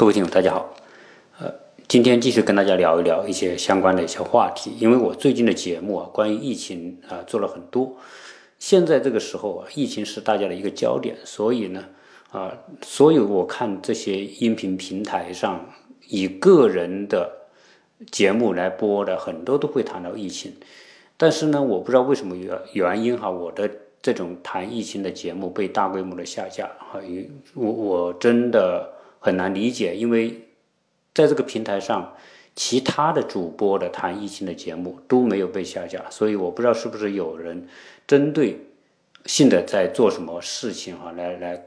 各位听友，大家好。呃，今天继续跟大家聊一聊一些相关的一些话题。因为我最近的节目啊，关于疫情啊做了很多。现在这个时候啊，疫情是大家的一个焦点，所以呢，啊，所有我看这些音频平台上以个人的节目来播的，很多都会谈到疫情。但是呢，我不知道为什么原原因哈，我的这种谈疫情的节目被大规模的下架哈，我我真的。很难理解，因为在这个平台上，其他的主播的谈疫情的节目都没有被下架，所以我不知道是不是有人针对性的在做什么事情啊，来来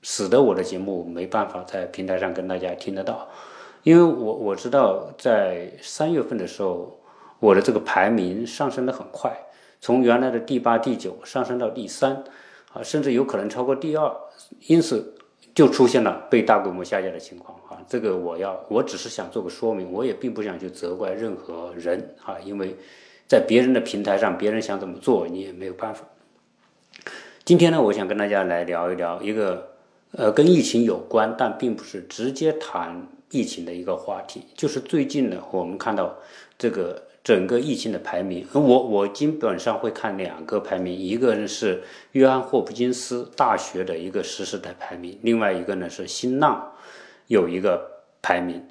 使得我的节目没办法在平台上跟大家听得到。因为我我知道在三月份的时候，我的这个排名上升的很快，从原来的第八、第九上升到第三，啊，甚至有可能超过第二，因此。就出现了被大规模下架的情况啊！这个我要，我只是想做个说明，我也并不想去责怪任何人啊，因为在别人的平台上，别人想怎么做，你也没有办法。今天呢，我想跟大家来聊一聊一个呃跟疫情有关，但并不是直接谈疫情的一个话题，就是最近呢，我们看到这个。整个疫情的排名，我我基本上会看两个排名，一个呢是约翰霍普金斯大学的一个实时的排名，另外一个呢是新浪有一个排名。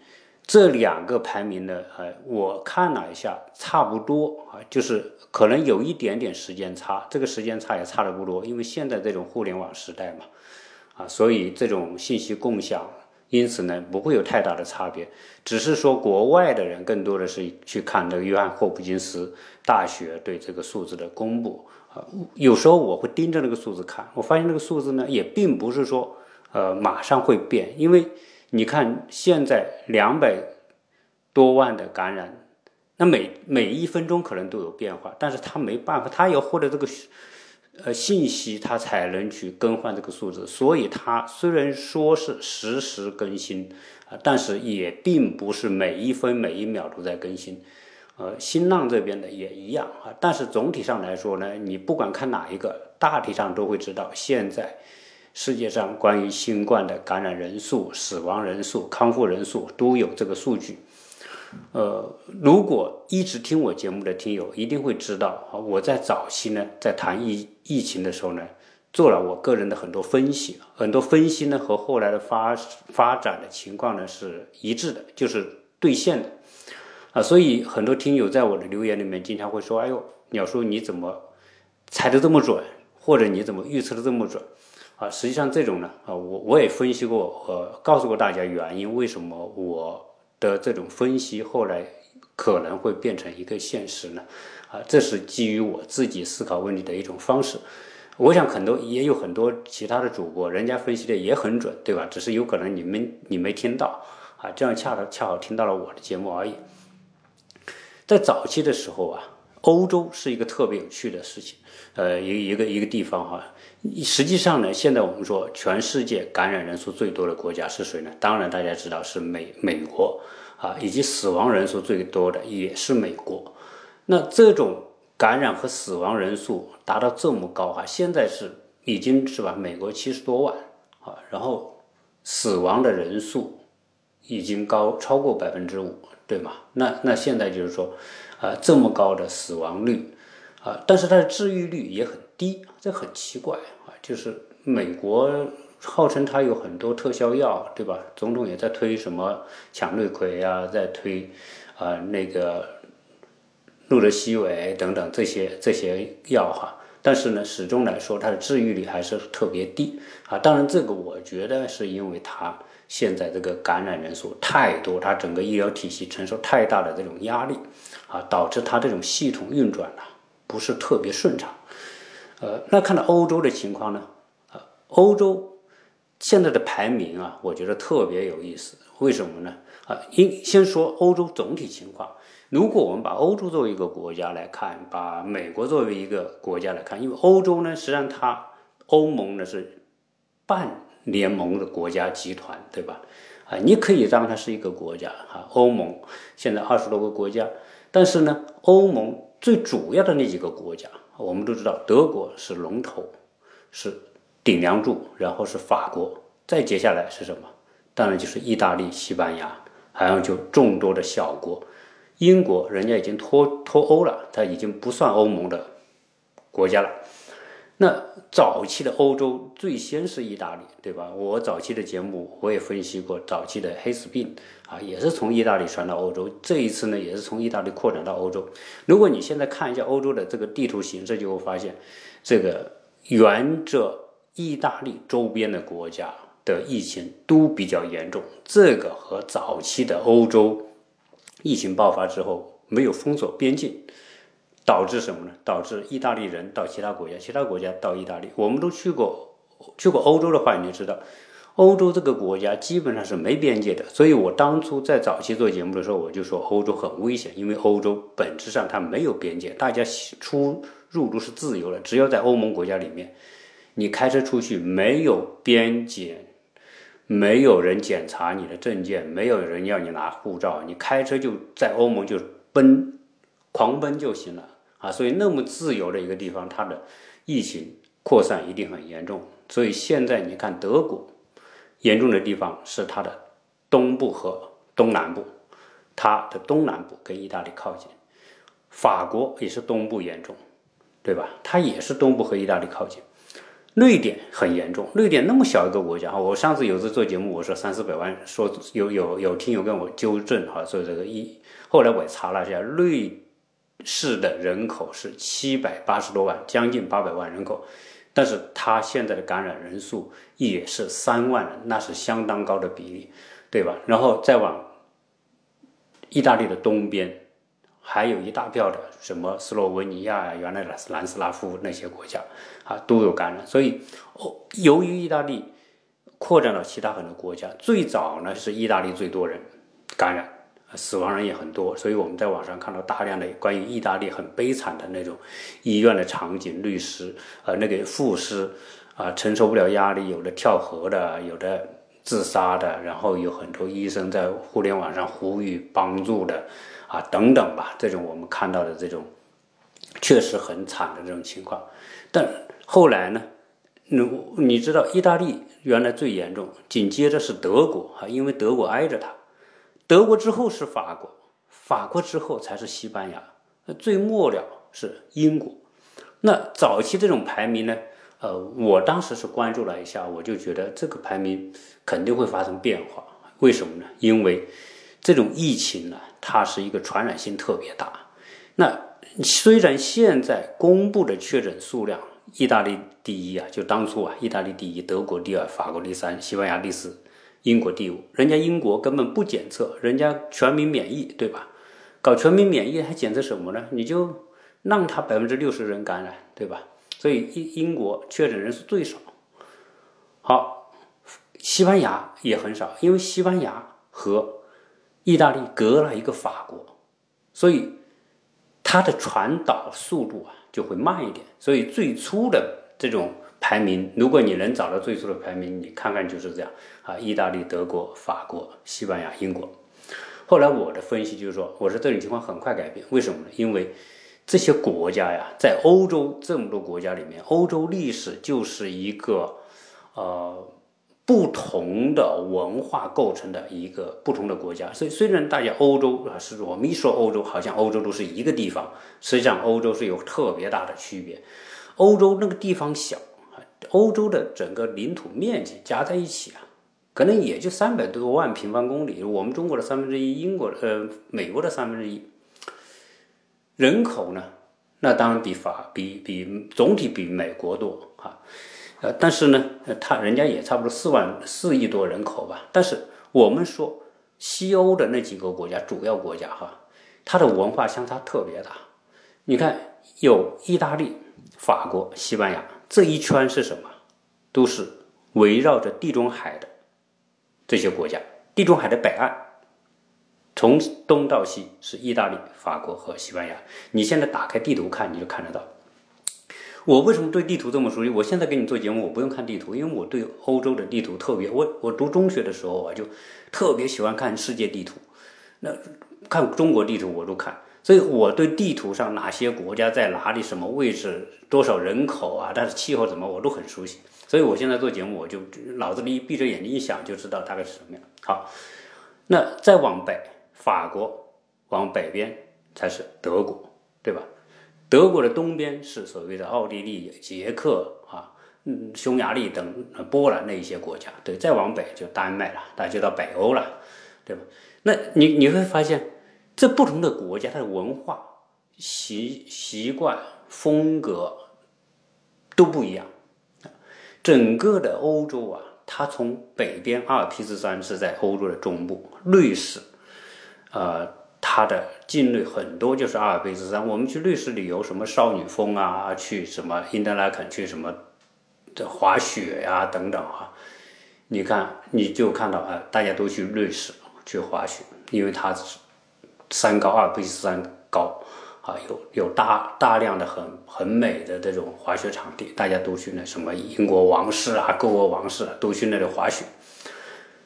这两个排名呢，呃，我看了一下，差不多啊，就是可能有一点点时间差，这个时间差也差的不多，因为现在这种互联网时代嘛，啊，所以这种信息共享。因此呢，不会有太大的差别，只是说国外的人更多的是去看这个约翰霍普金斯大学对这个数字的公布啊。有时候我会盯着那个数字看，我发现那个数字呢，也并不是说呃马上会变，因为你看现在两百多万的感染，那每每一分钟可能都有变化，但是他没办法，他要获得这个。呃，信息它才能去更换这个数字，所以它虽然说是实时更新啊，但是也并不是每一分每一秒都在更新。呃，新浪这边的也一样啊，但是总体上来说呢，你不管看哪一个，大体上都会知道，现在世界上关于新冠的感染人数、死亡人数、康复人数都有这个数据。呃，如果一直听我节目的听友一定会知道，我在早期呢，在谈疫疫情的时候呢，做了我个人的很多分析，很多分析呢和后来的发发展的情况呢是一致的，就是兑现的啊。所以很多听友在我的留言里面经常会说：“哎呦，鸟叔你怎么猜的这么准，或者你怎么预测的这么准？”啊，实际上这种呢，啊，我我也分析过，呃，告诉过大家原因，为什么我。的这种分析后来可能会变成一个现实呢？啊，这是基于我自己思考问题的一种方式。我想很多也有很多其他的主播，人家分析的也很准，对吧？只是有可能你们你没听到啊，这样恰好恰好听到了我的节目而已。在早期的时候啊，欧洲是一个特别有趣的事情，呃，一一个一个地方哈。实际上呢，现在我们说全世界感染人数最多的国家是谁呢？当然大家知道是美美国啊，以及死亡人数最多的也是美国。那这种感染和死亡人数达到这么高啊，现在是已经是吧？美国七十多万啊，然后死亡的人数已经高超过百分之五，对吗？那那现在就是说啊，这么高的死亡率啊，但是它的治愈率也很低，这很奇怪啊。就是美国号称它有很多特效药，对吧？总统也在推什么羟氯喹啊，在推啊那个路德西韦等等这些这些药哈。但是呢，始终来说它的治愈率还是特别低啊。当然，这个我觉得是因为它现在这个感染人数太多，它整个医疗体系承受太大的这种压力啊，导致它这种系统运转呢不是特别顺畅。呃，那看到欧洲的情况呢？呃，欧洲现在的排名啊，我觉得特别有意思。为什么呢？啊，应先说欧洲总体情况。如果我们把欧洲作为一个国家来看，把美国作为一个国家来看，因为欧洲呢，实际上它欧盟呢是半联盟的国家集团，对吧？啊，你可以当它是一个国家哈。欧盟现在二十多个国家，但是呢，欧盟最主要的那几个国家。我们都知道，德国是龙头，是顶梁柱，然后是法国，再接下来是什么？当然就是意大利、西班牙，还有就众多的小国。英国人家已经脱脱欧了，他已经不算欧盟的国家了。那早期的欧洲最先是意大利，对吧？我早期的节目我也分析过，早期的黑死病啊，也是从意大利传到欧洲。这一次呢，也是从意大利扩展到欧洲。如果你现在看一下欧洲的这个地图形式，就会发现，这个沿着意大利周边的国家的疫情都比较严重。这个和早期的欧洲疫情爆发之后没有封锁边境。导致什么呢？导致意大利人到其他国家，其他国家到意大利。我们都去过，去过欧洲的话，你就知道，欧洲这个国家基本上是没边界的。所以我当初在早期做节目的时候，我就说欧洲很危险，因为欧洲本质上它没有边界，大家出入都是自由的。只要在欧盟国家里面，你开车出去没有边检，没有人检查你的证件，没有人要你拿护照，你开车就在欧盟就奔，狂奔就行了。啊，所以那么自由的一个地方，它的疫情扩散一定很严重。所以现在你看，德国严重的地方是它的东部和东南部，它的东南部跟意大利靠近。法国也是东部严重，对吧？它也是东部和意大利靠近。瑞典很严重，瑞典那么小一个国家哈，我上次有次做节目，我说三四百万，说有有有听友跟我纠正哈，说这个一，后来我也查了一下，瑞。市的人口是七百八十多万，将近八百万人口，但是它现在的感染人数也是三万人，那是相当高的比例，对吧？然后再往意大利的东边，还有一大票的什么斯洛文尼亚呀，原来的南斯拉夫那些国家啊都有感染，所以哦，由于意大利扩展到其他很多国家，最早呢是意大利最多人感染。死亡人也很多，所以我们在网上看到大量的关于意大利很悲惨的那种医院的场景，律师呃那个护士啊承受不了压力，有的跳河的，有的自杀的，然后有很多医生在互联网上呼吁帮助的啊等等吧，这种我们看到的这种确实很惨的这种情况。但后来呢，你你知道意大利原来最严重，紧接着是德国啊，因为德国挨着它。德国之后是法国，法国之后才是西班牙，最末了是英国。那早期这种排名呢？呃，我当时是关注了一下，我就觉得这个排名肯定会发生变化。为什么呢？因为这种疫情呢，它是一个传染性特别大。那虽然现在公布的确诊数量，意大利第一啊，就当初啊，意大利第一，德国第二，法国第三，西班牙第四。英国第五，人家英国根本不检测，人家全民免疫，对吧？搞全民免疫还检测什么呢？你就让他百分之六十人感染，对吧？所以英英国确诊人数最少。好，西班牙也很少，因为西班牙和意大利隔了一个法国，所以它的传导速度啊就会慢一点。所以最初的这种。排名，如果你能找到最初的排名，你看看就是这样啊，意大利、德国、法国、西班牙、英国。后来我的分析就是说，我说这种情况很快改变，为什么呢？因为这些国家呀，在欧洲这么多国家里面，欧洲历史就是一个呃不同的文化构成的一个不同的国家。所以虽然大家欧洲啊，是我们一说欧洲，好像欧洲都是一个地方，实际上欧洲是有特别大的区别。欧洲那个地方小。欧洲的整个领土面积加在一起啊，可能也就三百多万平方公里，我们中国的三分之一，英国呃美国的三分之一。人口呢，那当然比法比比总体比美国多哈，呃，但是呢，他人家也差不多四万四亿多人口吧。但是我们说西欧的那几个国家，主要国家哈，它的文化相差特别大。你看，有意大利、法国、西班牙。这一圈是什么？都是围绕着地中海的这些国家。地中海的北岸，从东到西是意大利、法国和西班牙。你现在打开地图看，你就看得到。我为什么对地图这么熟悉？我现在给你做节目，我不用看地图，因为我对欧洲的地图特别。我我读中学的时候啊，就特别喜欢看世界地图。那看中国地图我都看。所以我对地图上哪些国家在哪里、什么位置、多少人口啊，但是气候怎么我都很熟悉。所以我现在做节目，我就脑子里一闭着眼睛一想就知道大概是什么样。好，那再往北，法国往北边才是德国，对吧？德国的东边是所谓的奥地利、捷克啊，嗯，匈牙利等波兰那一些国家。对，再往北就丹麦了，那就到北欧了，对吧？那你你会发现，这不同的国家它的文化习习惯风格都不一样。整个的欧洲啊，它从北边阿尔卑斯山是在欧洲的中部，瑞士，呃，它的境内很多就是阿尔卑斯山。我们去瑞士旅游，什么少女峰啊，去什么因德拉肯，去什么的滑雪呀等等啊，你看你就看到啊，大家都去瑞士去滑雪，因为它是山高，阿尔卑斯山高。啊，有有大大量的很很美的这种滑雪场地，大家都去那什么英国王室啊、各国王室啊，都去那里滑雪。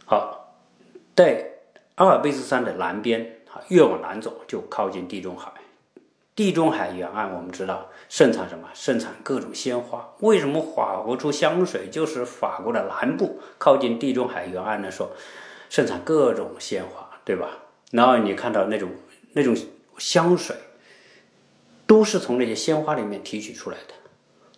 好，在阿尔卑斯山的南边啊，越往南走就靠近地中海。地中海沿岸我们知道盛产什么？盛产各种鲜花。为什么法国出香水？就是法国的南部靠近地中海沿岸的时候，盛产各种鲜花，对吧？然后你看到那种那种香水。都是从那些鲜花里面提取出来的，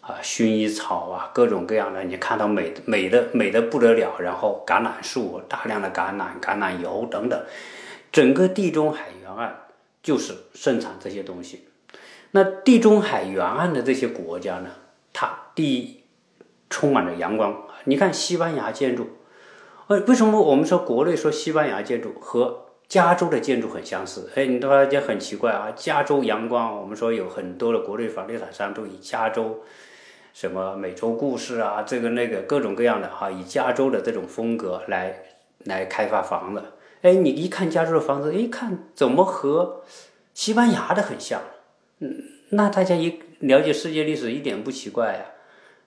啊，薰衣草啊，各种各样的，你看到美美的美的不得了。然后橄榄树，大量的橄榄、橄榄油等等，整个地中海沿岸就是盛产这些东西。那地中海沿岸的这些国家呢，它第一充满着阳光。你看西班牙建筑，呃，为什么我们说国内说西班牙建筑和？加州的建筑很相似，哎，你发现很奇怪啊？加州阳光，我们说有很多的国内房地产商都以加州，什么美洲故事啊，这个那个各种各样的哈，以加州的这种风格来来开发房子。哎，你一看加州的房子，一看怎么和西班牙的很像？嗯，那大家一了解世界历史一点不奇怪呀，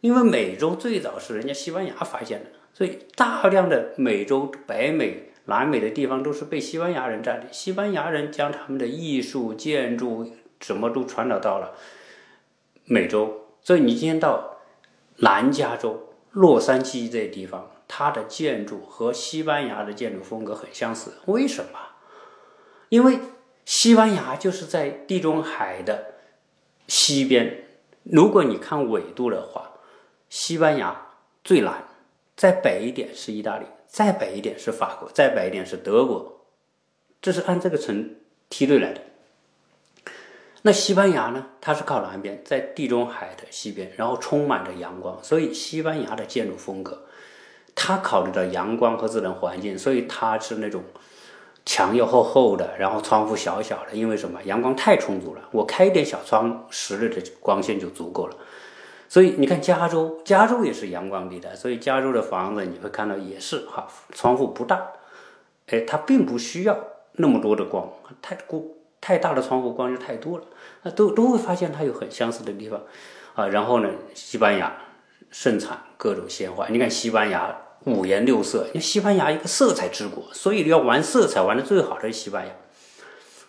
因为美洲最早是人家西班牙发现的，所以大量的美洲、北美。南美的地方都是被西班牙人占领，西班牙人将他们的艺术、建筑什么都传导到了美洲，所以你今天到南加州洛杉矶这些地方，它的建筑和西班牙的建筑风格很相似。为什么？因为西班牙就是在地中海的西边，如果你看纬度的话，西班牙最南，再北一点是意大利。再北一点是法国，再北一点是德国，这是按这个层梯队来的。那西班牙呢？它是靠南边，在地中海的西边，然后充满着阳光，所以西班牙的建筑风格，它考虑到阳光和自然环境，所以它是那种墙要厚厚的，然后窗户小小的，因为什么？阳光太充足了，我开一点小窗，室内的光线就足够了。所以你看，加州，加州也是阳光地带，所以加州的房子你会看到也是哈，窗户不大，哎，它并不需要那么多的光，太过太大的窗户光就太多了，那都都会发现它有很相似的地方啊。然后呢，西班牙盛产各种鲜花，你看西班牙五颜六色，因为西班牙一个色彩之国，所以你要玩色彩玩的最好的是西班牙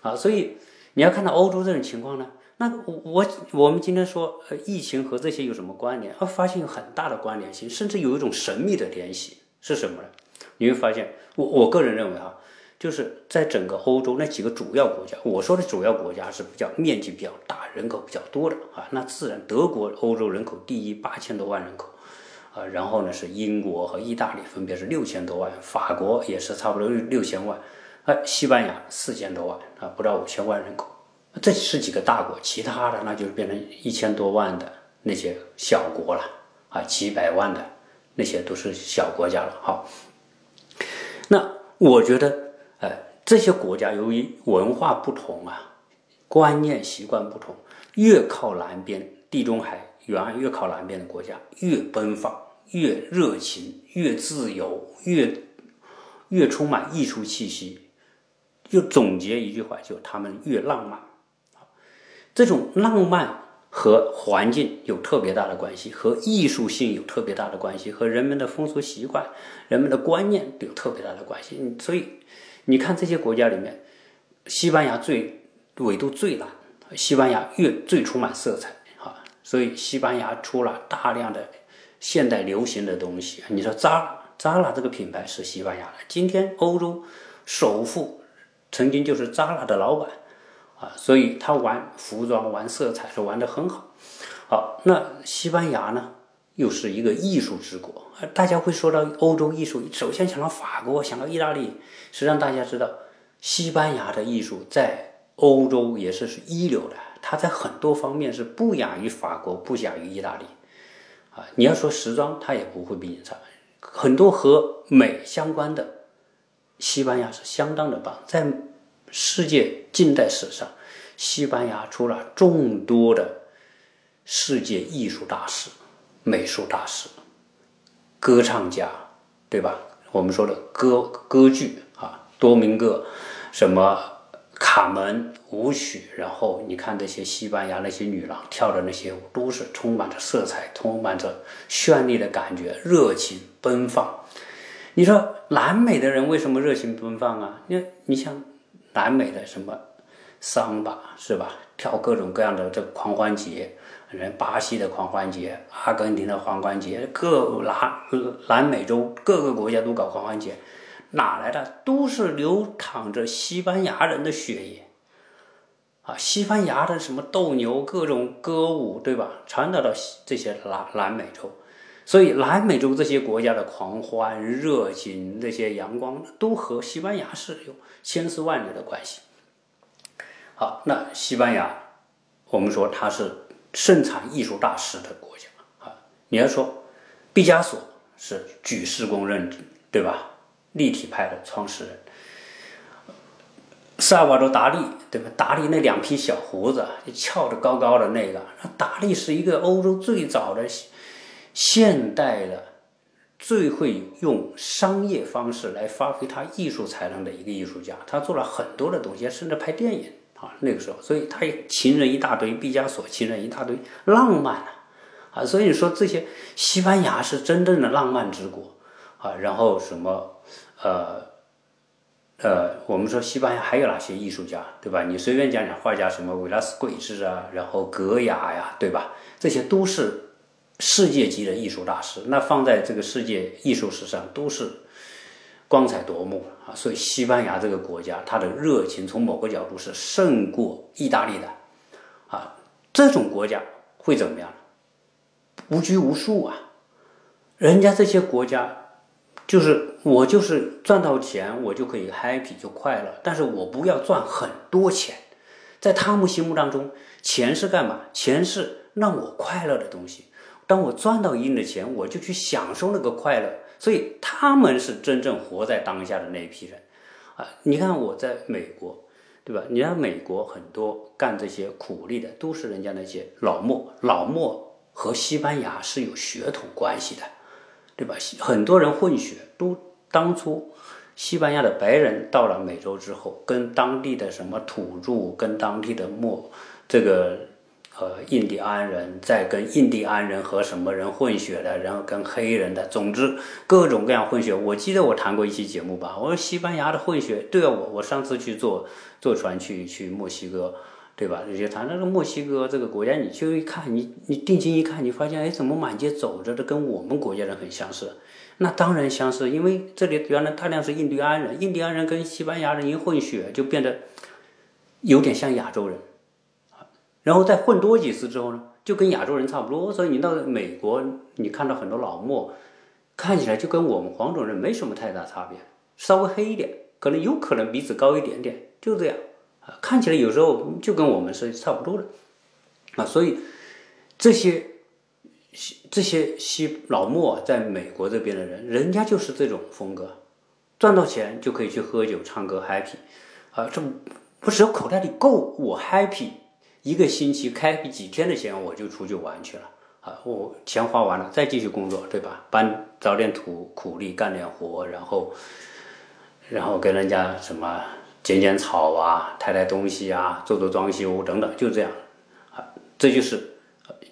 啊。所以你要看到欧洲这种情况呢。那我我们今天说，呃，疫情和这些有什么关联？啊，发现有很大的关联性，甚至有一种神秘的联系，是什么呢？你会发现，我我个人认为啊，就是在整个欧洲那几个主要国家，我说的主要国家是比较面积比较大、人口比较多的啊，那自然德国欧洲人口第一，八千多万人口，啊，然后呢是英国和意大利分别是六千多万，法国也是差不多六六千万，啊，西班牙四千多万啊，不到五千万人口。这是几个大国，其他的那就是变成一千多万的那些小国了啊，几百万的那些都是小国家了。好，那我觉得，哎，这些国家由于文化不同啊，观念习惯不同，越靠南边，地中海沿岸越靠南边的国家越奔放，越热情，越自由，越越充满艺术气息。就总结一句话，就他们越浪漫。这种浪漫和环境有特别大的关系，和艺术性有特别大的关系，和人们的风俗习惯、人们的观念有特别大的关系。所以，你看这些国家里面，西班牙最纬度最南，西班牙越最充满色彩啊。所以，西班牙出了大量的现代流行的东西。你说扎拉，扎拉这个品牌是西班牙的，今天欧洲首富曾经就是扎拉的老板啊，所以他玩服装、玩色彩是玩得很好。好，那西班牙呢，又是一个艺术之国。大家会说到欧洲艺术，首先想到法国，想到意大利。实际上，大家知道，西班牙的艺术在欧洲也是是一流的。它在很多方面是不亚于法国，不亚于意大利。啊，你要说时装，它也不会比你差。很多和美相关的，西班牙是相当的棒。在世界近代史上，西班牙出了众多的。世界艺术大师、美术大师、歌唱家，对吧？我们说的歌歌剧啊，多明戈，什么卡门舞曲，然后你看那些西班牙那些女郎跳的那些舞，都是充满着色彩，充满着绚丽的感觉，热情奔放。你说南美的人为什么热情奔放啊？你你像南美的什么桑巴是吧？跳各种各样的这个狂欢节。人巴西的狂欢节，阿根廷的狂欢节，各南南美洲各个国家都搞狂欢节，哪来的？都是流淌着西班牙人的血液啊！西班牙的什么斗牛，各种歌舞，对吧？传达到这些南南美洲，所以南美洲这些国家的狂欢、热情、这些阳光，都和西班牙是有千丝万缕的关系。好，那西班牙，我们说它是。盛产艺术大师的国家啊！你要说，毕加索是举世公认，对吧？立体派的创始人。萨瓦多·达利，对吧？达利那两匹小胡子，翘着高高的那个，那达利是一个欧洲最早的现代的、最会用商业方式来发挥他艺术才能的一个艺术家。他做了很多的东西，甚至拍电影。啊，那个时候，所以他也情人一大堆，毕加索情人一大堆，浪漫啊，啊，所以说这些西班牙是真正的浪漫之国啊。然后什么，呃，呃，我们说西班牙还有哪些艺术家，对吧？你随便讲讲画家，什么维拉斯贵兹啊，然后格雅呀，对吧？这些都是世界级的艺术大师，那放在这个世界艺术史上都是。光彩夺目啊！所以西班牙这个国家，它的热情从某个角度是胜过意大利的啊。这种国家会怎么样？无拘无束啊！人家这些国家就是我就是赚到钱，我就可以 happy 就快乐，但是我不要赚很多钱。在他们心目当中，钱是干嘛？钱是让我快乐的东西。当我赚到一定的钱，我就去享受那个快乐。所以他们是真正活在当下的那一批人，啊，你看我在美国，对吧？你看美国很多干这些苦力的，都是人家那些老墨，老墨和西班牙是有血统关系的，对吧？很多人混血，都当初西班牙的白人到了美洲之后，跟当地的什么土著，跟当地的墨这个。呃印第安人在跟印第安人和什么人混血的，然后跟黑人的，总之各种各样混血。我记得我谈过一期节目吧，我说西班牙的混血，对啊，我我上次去坐坐船去去墨西哥，对吧？就谈那个墨西哥这个国家，你就一看，你你定睛一看，你发现哎，怎么满街走着的跟我们国家人很相似？那当然相似，因为这里原来大量是印第安人，印第安人跟西班牙人一混血，就变得有点像亚洲人。然后再混多几次之后呢，就跟亚洲人差不多。所以你到美国，你看到很多老墨，看起来就跟我们黄种人没什么太大差别，稍微黑一点，可能有可能鼻子高一点点，就这样啊，看起来有时候就跟我们是差不多的啊。所以这些这些西老墨在美国这边的人，人家就是这种风格，赚到钱就可以去喝酒、唱歌、happy 啊，这我只要口袋里够，我 happy。一个星期开几天的钱，我就出去玩去了啊！我钱花完了，再继续工作，对吧？搬找点土苦力，干点活，然后，然后跟人家什么剪剪草啊，抬抬东西啊，做做装修等等，就这样啊。这就是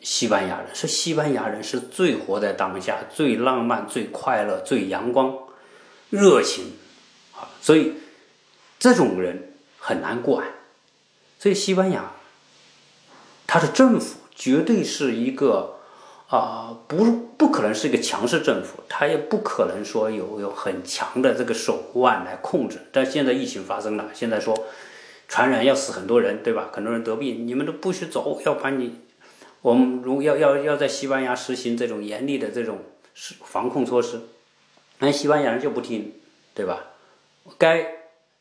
西班牙人，是西班牙人是最活在当下、最浪漫、最快乐、最阳光、热情啊！所以这种人很难管，所以西班牙。它的政府绝对是一个啊，不不可能是一个强势政府，它也不可能说有有很强的这个手腕来控制。但现在疫情发生了，现在说传染要死很多人，对吧？很多人得病，你们都不许走，要把你，我们如要要要在西班牙实行这种严厉的这种防控措施，那西班牙人就不听，对吧？该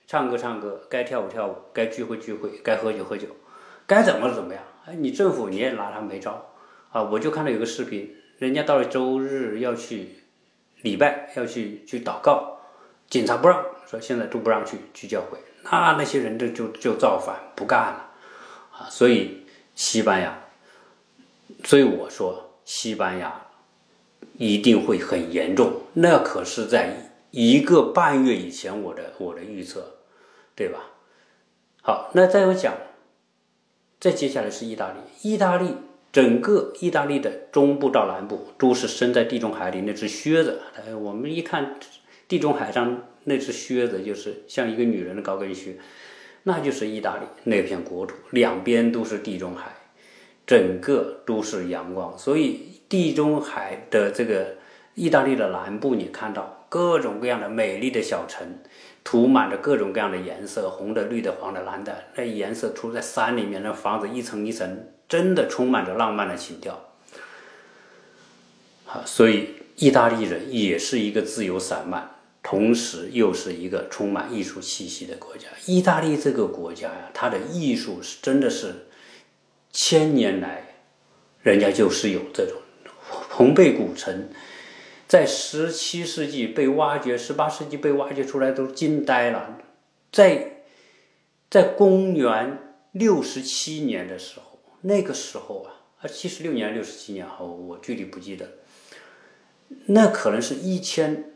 唱歌唱歌，该跳舞跳舞，该聚会聚会，该喝酒喝酒，该怎么怎么样？哎，你政府你也拿他没招。啊，我就看到有个视频，人家到了周日要去礼拜，要去去祷告，警察不让，说现在都不让去去教会，那那些人就就就造反不干了，啊，所以西班牙，所以我说西班牙一定会很严重，那可是在一个半月以前我的我的预测，对吧？好，那再有讲，再接下来是意大利，意大利。整个意大利的中部到南部都是生在地中海里那只靴子。我们一看地中海上那只靴子，就是像一个女人的高跟靴，那就是意大利那片国土，两边都是地中海，整个都是阳光。所以地中海的这个意大利的南部，你看到各种各样的美丽的小城，涂满着各种各样的颜色，红的、绿的、黄的、蓝的，那颜色涂在山里面，那房子一层一层。真的充满着浪漫的情调，好，所以意大利人也是一个自由散漫，同时又是一个充满艺术气息的国家。意大利这个国家呀，它的艺术是真的是千年来，人家就是有这种蓬贝古城，在十七世纪被挖掘，十八世纪被挖掘出来都惊呆了，在在公元六十七年的时候。那个时候啊，啊，七十六年、六十七年后，我具体不记得。那可能是一千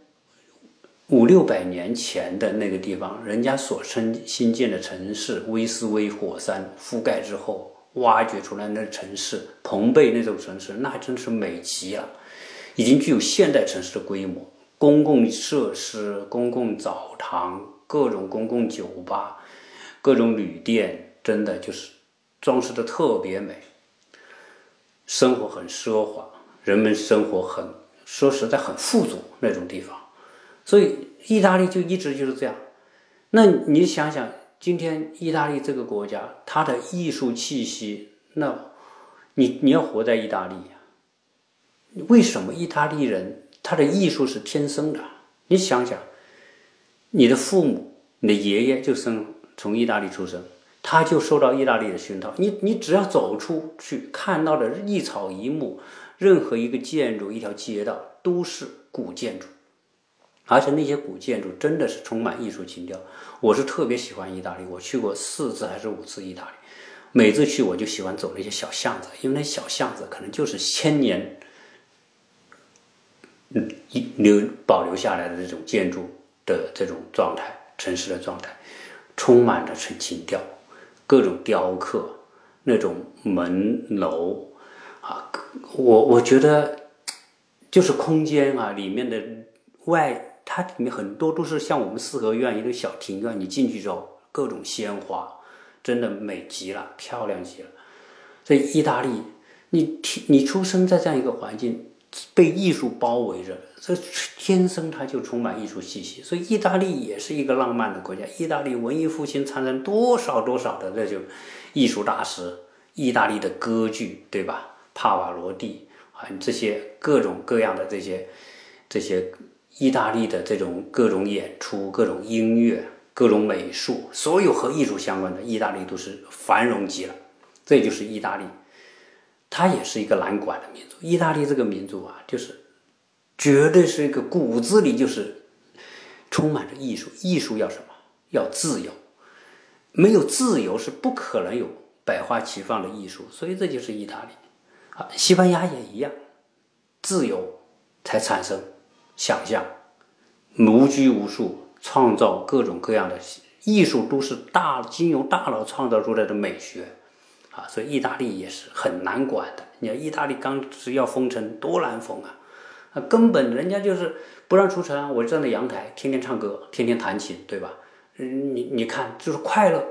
五六百年前的那个地方，人家所称新建的城市——威斯威火山覆盖之后挖掘出来的城市，蓬贝那种城市，那真是美极了，已经具有现代城市的规模，公共设施、公共澡堂、各种公共酒吧、各种旅店，真的就是。装饰的特别美，生活很奢华，人们生活很说实在很富足那种地方，所以意大利就一直就是这样。那你想想，今天意大利这个国家，它的艺术气息，那，你你要活在意大利？为什么意大利人他的艺术是天生的？你想想，你的父母，你的爷爷就生从意大利出生。他就受到意大利的熏陶，你你只要走出去看到的一草一木，任何一个建筑、一条街道都是古建筑，而且那些古建筑真的是充满艺术情调。我是特别喜欢意大利，我去过四次还是五次意大利，每次去我就喜欢走那些小巷子，因为那小巷子可能就是千年，嗯，留保留下来的这种建筑的这种状态，城市的状态，充满着纯情调。各种雕刻，那种门楼啊，我我觉得就是空间啊，里面的外，它里面很多都是像我们四合院一个小庭院，你进去之后，各种鲜花，真的美极了，漂亮极了。所以意大利，你你出生在这样一个环境。被艺术包围着，这天生它就充满艺术气息。所以意大利也是一个浪漫的国家。意大利文艺复兴产生多少多少的那就艺术大师，意大利的歌剧，对吧？帕瓦罗蒂啊，这些各种各样的这些这些意大利的这种各种演出、各种音乐、各种美术，所有和艺术相关的，意大利都是繁荣极了。这就是意大利。它也是一个难管的民族，意大利这个民族啊，就是绝对是一个骨子里就是充满着艺术。艺术要什么？要自由，没有自由是不可能有百花齐放的艺术。所以这就是意大利啊，西班牙也一样，自由才产生想象，无拘无束，创造各种各样的艺术，都是大经由大脑创造出来的美学。啊，所以意大利也是很难管的。你看，意大利刚是要封城，多难封啊！啊，根本人家就是不让出城。我站在阳台，天天唱歌，天天弹琴，对吧？嗯，你你看，就是快乐，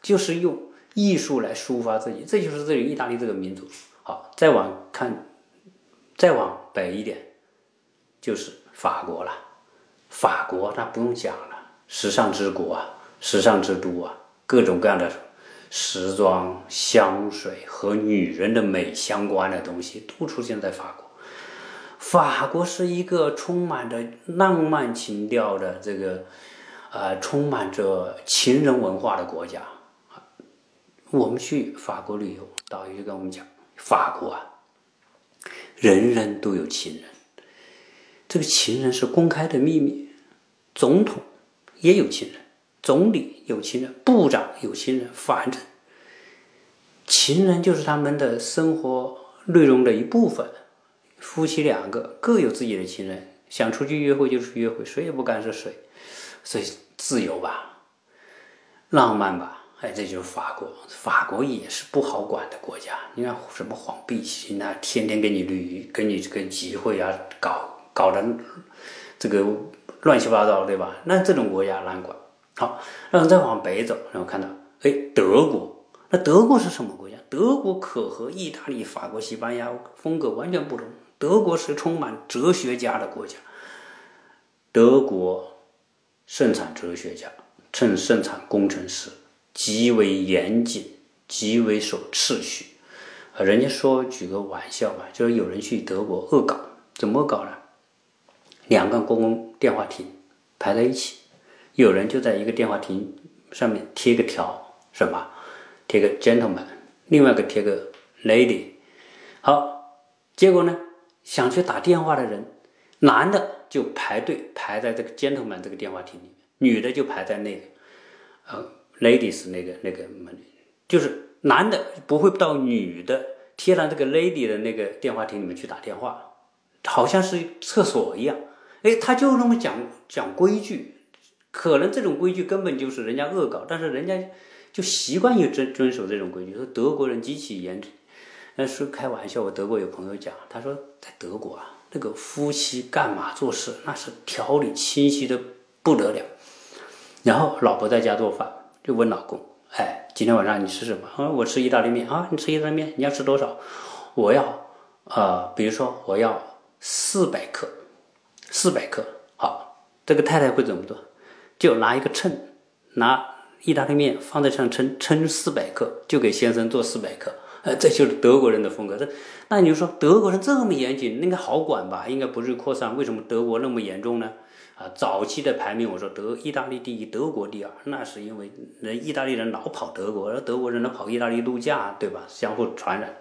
就是用艺术来抒发自己，这就是这个意大利这个民族。好，再往看再往北一点就是法国了。法国那不用讲了，时尚之国啊，时尚之都啊，各种各样的时装、香水和女人的美相关的东西都出现在法国。法国是一个充满着浪漫情调的这个，呃，充满着情人文化的国家。我们去法国旅游，导游就跟我们讲，法国啊，人人都有情人，这个情人是公开的秘密。总统也有情人，总理有情人，部长有情人，反正情人就是他们的生活内容的一部分。夫妻两个各有自己的情人，想出去约会就出去约会，谁也不干涉谁，所以自由吧，浪漫吧，哎，这就是法国。法国也是不好管的国家。你看什么黄碧行啊，天天给你旅，给你这个集会啊，搞搞的这个乱七八糟，对吧？那这种国家难管。好，然后再往北走，然后看到，哎，德国。那德国是什么国家？德国可和意大利、法国、西班牙风格完全不同。德国是充满哲学家的国家，德国盛产哲学家，称盛产工程师，极为严谨，极为守秩序。啊，人家说举个玩笑吧，就是有人去德国恶搞，怎么搞呢？两个公共电话亭排在一起，有人就在一个电话亭上面贴个条，什么？贴个 gentleman，另外一个贴个 lady。好，结果呢？想去打电话的人，男的就排队排在这个 gentleman 这个电话亭里面，女的就排在那个呃 ladies 那个那个门，就是男的不会到女的贴上这个 lady 的那个电话亭里面去打电话，好像是厕所一样。哎，他就那么讲讲规矩，可能这种规矩根本就是人家恶搞，但是人家就习惯于遵遵守这种规矩，说德国人极其严。那是开玩笑，我德国有朋友讲，他说在德国啊，那个夫妻干嘛做事，那是条理清晰的不得了。然后老婆在家做饭，就问老公：“哎，今天晚上你吃什么？”啊，我吃意大利面啊，你吃意大利面，你要吃多少？我要，呃，比如说我要四百克，四百克。好，这个太太会怎么做？就拿一个秤，拿意大利面放在上称称四百克，就给先生做四百克。呃，这就是德国人的风格。这，那你就说德国人这么严谨，应该好管吧？应该不是扩散。为什么德国那么严重呢？啊，早期的排名，我说德意大利第一，德国第二，那是因为人意大利人老跑德国，而德国人呢跑意大利度假，对吧？相互传染。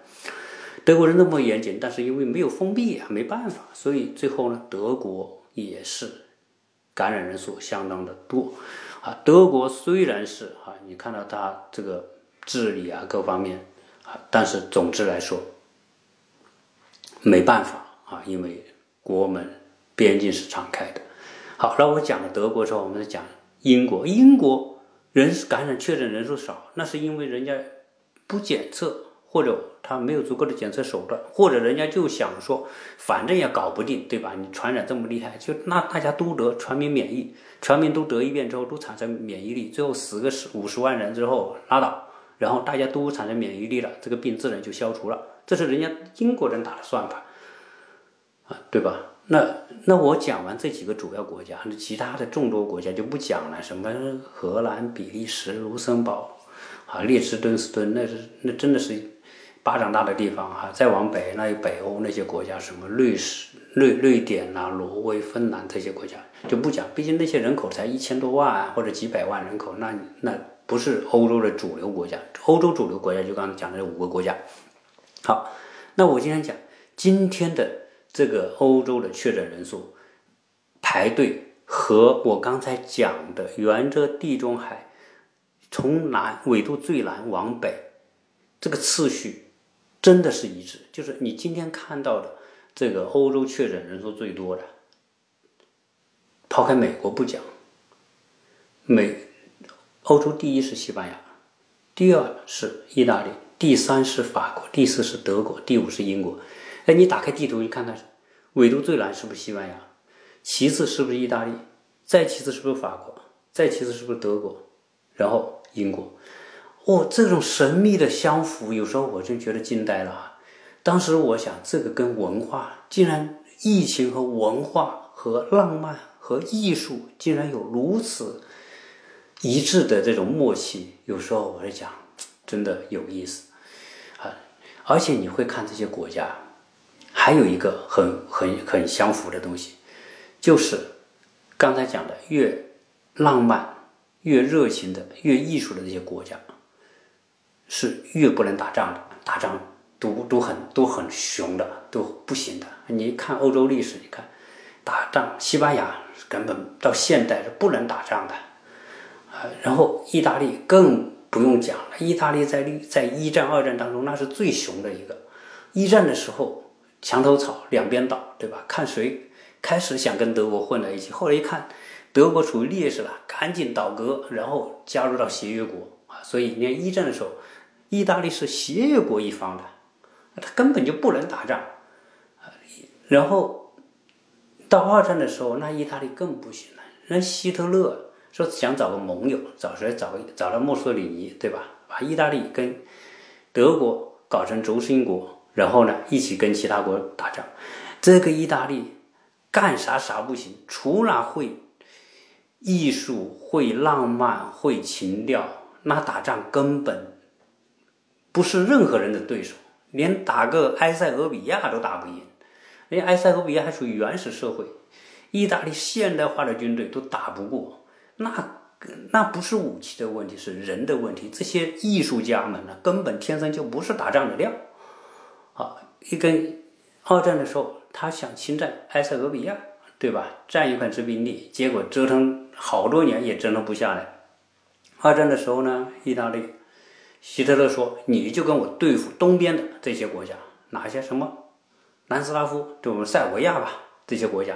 德国人那么严谨，但是因为没有封闭啊，没办法，所以最后呢，德国也是感染人数相当的多。啊，德国虽然是啊，你看到它这个治理啊，各方面啊。但是总之来说，没办法啊，因为国门边境是敞开的。好，那我讲了德国之后，我们再讲英国。英国人感染确诊人数少，那是因为人家不检测，或者他没有足够的检测手段，或者人家就想说，反正也搞不定，对吧？你传染这么厉害，就那大家都得，全民免疫，全民都得一遍之后都产生免疫力，最后死个十五十万人之后拉倒。然后大家都产生免疫力了，这个病自然就消除了。这是人家英国人打的算法，啊，对吧？那那我讲完这几个主要国家，那其他的众多国家就不讲了。什么荷兰、比利时、卢森堡，啊，列支敦士登，那是那真的是巴掌大的地方哈。再往北，那有北欧那些国家，什么瑞士、瑞瑞典呐、挪威、芬兰这些国家就不讲，毕竟那些人口才一千多万或者几百万人口，那那。不是欧洲的主流国家，欧洲主流国家就刚才讲的这五个国家。好，那我今天讲今天的这个欧洲的确诊人数排队和我刚才讲的沿着地中海从南纬度最南往北这个次序真的是一致，就是你今天看到的这个欧洲确诊人数最多的，抛开美国不讲，美。欧洲第一是西班牙，第二是意大利，第三是法国，第四是德国，第五是英国。哎，你打开地图，你看看，纬度最南是不是西班牙？其次是不是意大利？再其次是不是法国？再其次是不是德国？然后英国。哦，这种神秘的相符，有时候我就觉得惊呆了。当时我想，这个跟文化竟然疫情和文化和浪漫和艺术竟然有如此一致的这种默契，有时候我在讲，真的有意思啊！而且你会看这些国家，还有一个很很很相符的东西，就是刚才讲的，越浪漫、越热情的、越艺术的这些国家，是越不能打仗的，打仗。都都很都很凶的，都不行的。你看欧洲历史，你看打仗，西班牙根本到现代是不能打仗的，啊，然后意大利更不用讲了。意大利在在一战、二战当中那是最熊的一个。一战的时候墙头草，两边倒，对吧？看谁开始想跟德国混在一起，后来一看德国处于劣势了，赶紧倒戈，然后加入到协约国啊。所以你看一战的时候，意大利是协约国一方的。他根本就不能打仗，然后到二战的时候，那意大利更不行了。那希特勒说想找个盟友，找谁？找找了墨索里尼，对吧？把意大利跟德国搞成轴心国，然后呢，一起跟其他国打仗。这个意大利干啥啥不行，除了会艺术、会浪漫、会情调，那打仗根本不是任何人的对手。连打个埃塞俄比亚都打不赢，连埃塞俄比亚还属于原始社会，意大利现代化的军队都打不过，那那不是武器的问题，是人的问题。这些艺术家们呢，根本天生就不是打仗的料。啊，一跟二战的时候，他想侵占埃塞俄比亚，对吧？占一块殖民地，结果折腾好多年也折腾不下来。二战的时候呢，意大利。希特勒说：“你就跟我对付东边的这些国家，哪些什么南斯拉夫，就我们塞尔维亚吧，这些国家。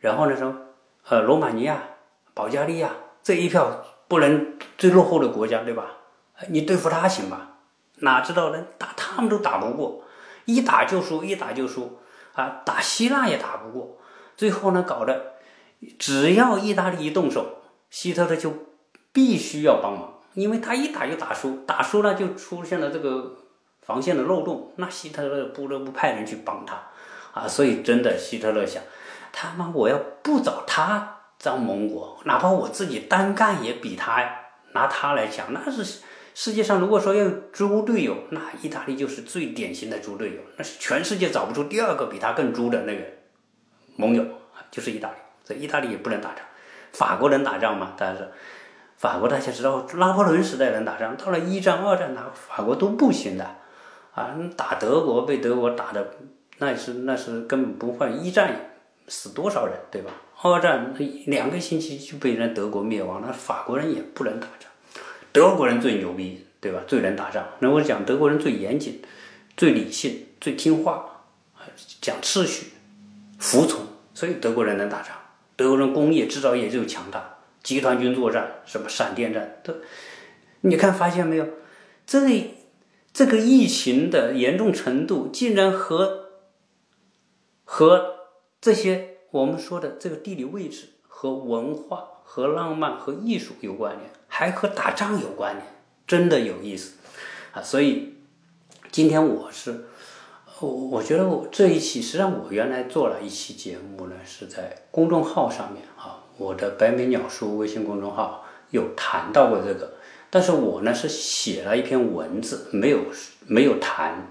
然后呢，说呃，罗马尼亚、保加利亚这一票不能最落后的国家，对吧？你对付他行吧？哪知道呢？打他们都打不过，一打就输，一打就输啊！打希腊也打不过，最后呢，搞得只要意大利一动手，希特勒就必须要帮忙。”因为他一打就打输，打输了就出现了这个防线的漏洞，那希特勒不得不派人去帮他，啊，所以真的希特勒想，他妈我要不找他当盟国，哪怕我自己单干也比他拿他来强，那是世界上如果说要猪队友，那意大利就是最典型的猪队友，那是全世界找不出第二个比他更猪的那个盟友，就是意大利，所以意大利也不能打仗，法国能打仗吗？但是。法国大家知道，拿破仑时代能打仗，到了一战、二战，那法国都不行的，啊，打德国被德国打的，那是那是根本不换。一战死多少人，对吧？二战两个星期就被人德国灭亡，那法国人也不能打仗，德国人最牛逼，对吧？最能打仗。那我讲德国人最严谨、最理性、最听话，讲秩序、服从，所以德国人能打仗。德国人工业制造业就强大。集团军作战，什么闪电战都，你看发现没有？这这个疫情的严重程度，竟然和和这些我们说的这个地理位置、和文化、和浪漫、和艺术有关联，还和打仗有关联，真的有意思啊！所以今天我是我我觉得我这一期实际上我原来做了一期节目呢，是在公众号上面啊。我的白眉鸟叔微信公众号有谈到过这个，但是我呢是写了一篇文字，没有没有谈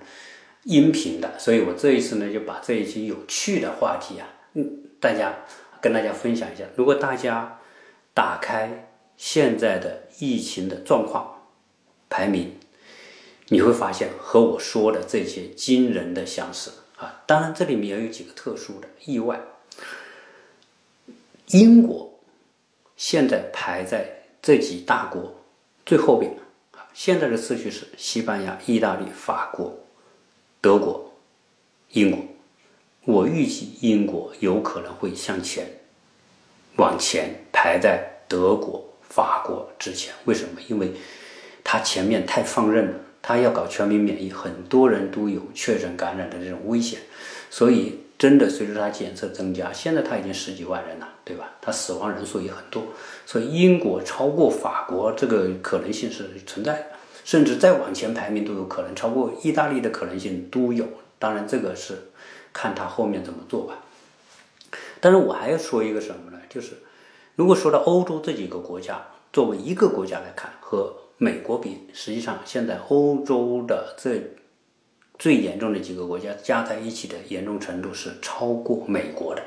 音频的，所以我这一次呢就把这一期有趣的话题啊，嗯，大家跟大家分享一下。如果大家打开现在的疫情的状况排名，你会发现和我说的这些惊人的相似啊。当然这里面也有几个特殊的意外。英国现在排在这几大国最后边，现在的次序是西班牙、意大利、法国、德国、英国。我预计英国有可能会向前往前排在德国、法国之前。为什么？因为它前面太放任了，它要搞全民免疫，很多人都有确诊感染的这种危险，所以。真的，随着它检测增加，现在它已经十几万人了，对吧？它死亡人数也很多，所以英国超过法国这个可能性是存在的，甚至再往前排名都有可能超过意大利的可能性都有，当然这个是看他后面怎么做吧。但是我还要说一个什么呢？就是如果说到欧洲这几个国家作为一个国家来看，和美国比，实际上现在欧洲的这最严重的几个国家加在一起的严重程度是超过美国的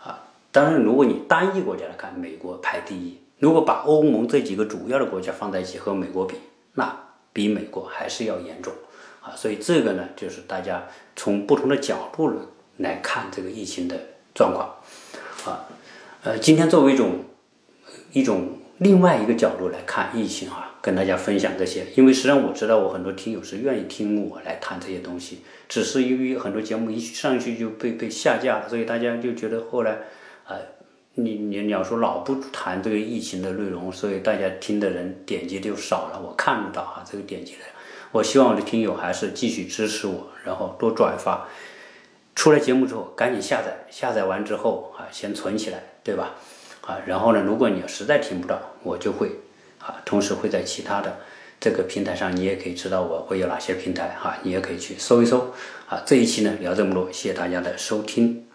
啊。当然，如果你单一国家来看，美国排第一。如果把欧盟这几个主要的国家放在一起和美国比，那比美国还是要严重啊。所以这个呢，就是大家从不同的角度呢来看这个疫情的状况啊。呃，今天作为一种一种另外一个角度来看疫情啊，跟大家分享这些。因为实际上我知道我很多听友是愿意听我来谈这些东西，只是由于很多节目一上去就被被下架了，所以大家就觉得后来啊。你你你要说老不谈这个疫情的内容，所以大家听的人点击就少了。我看不到啊，这个点击的。我希望我的听友还是继续支持我，然后多转发。出来节目之后赶紧下载，下载完之后啊，先存起来，对吧？啊，然后呢，如果你实在听不到，我就会啊，同时会在其他的这个平台上，你也可以知道我会有哪些平台哈，你也可以去搜一搜。啊，这一期呢聊这么多，谢谢大家的收听。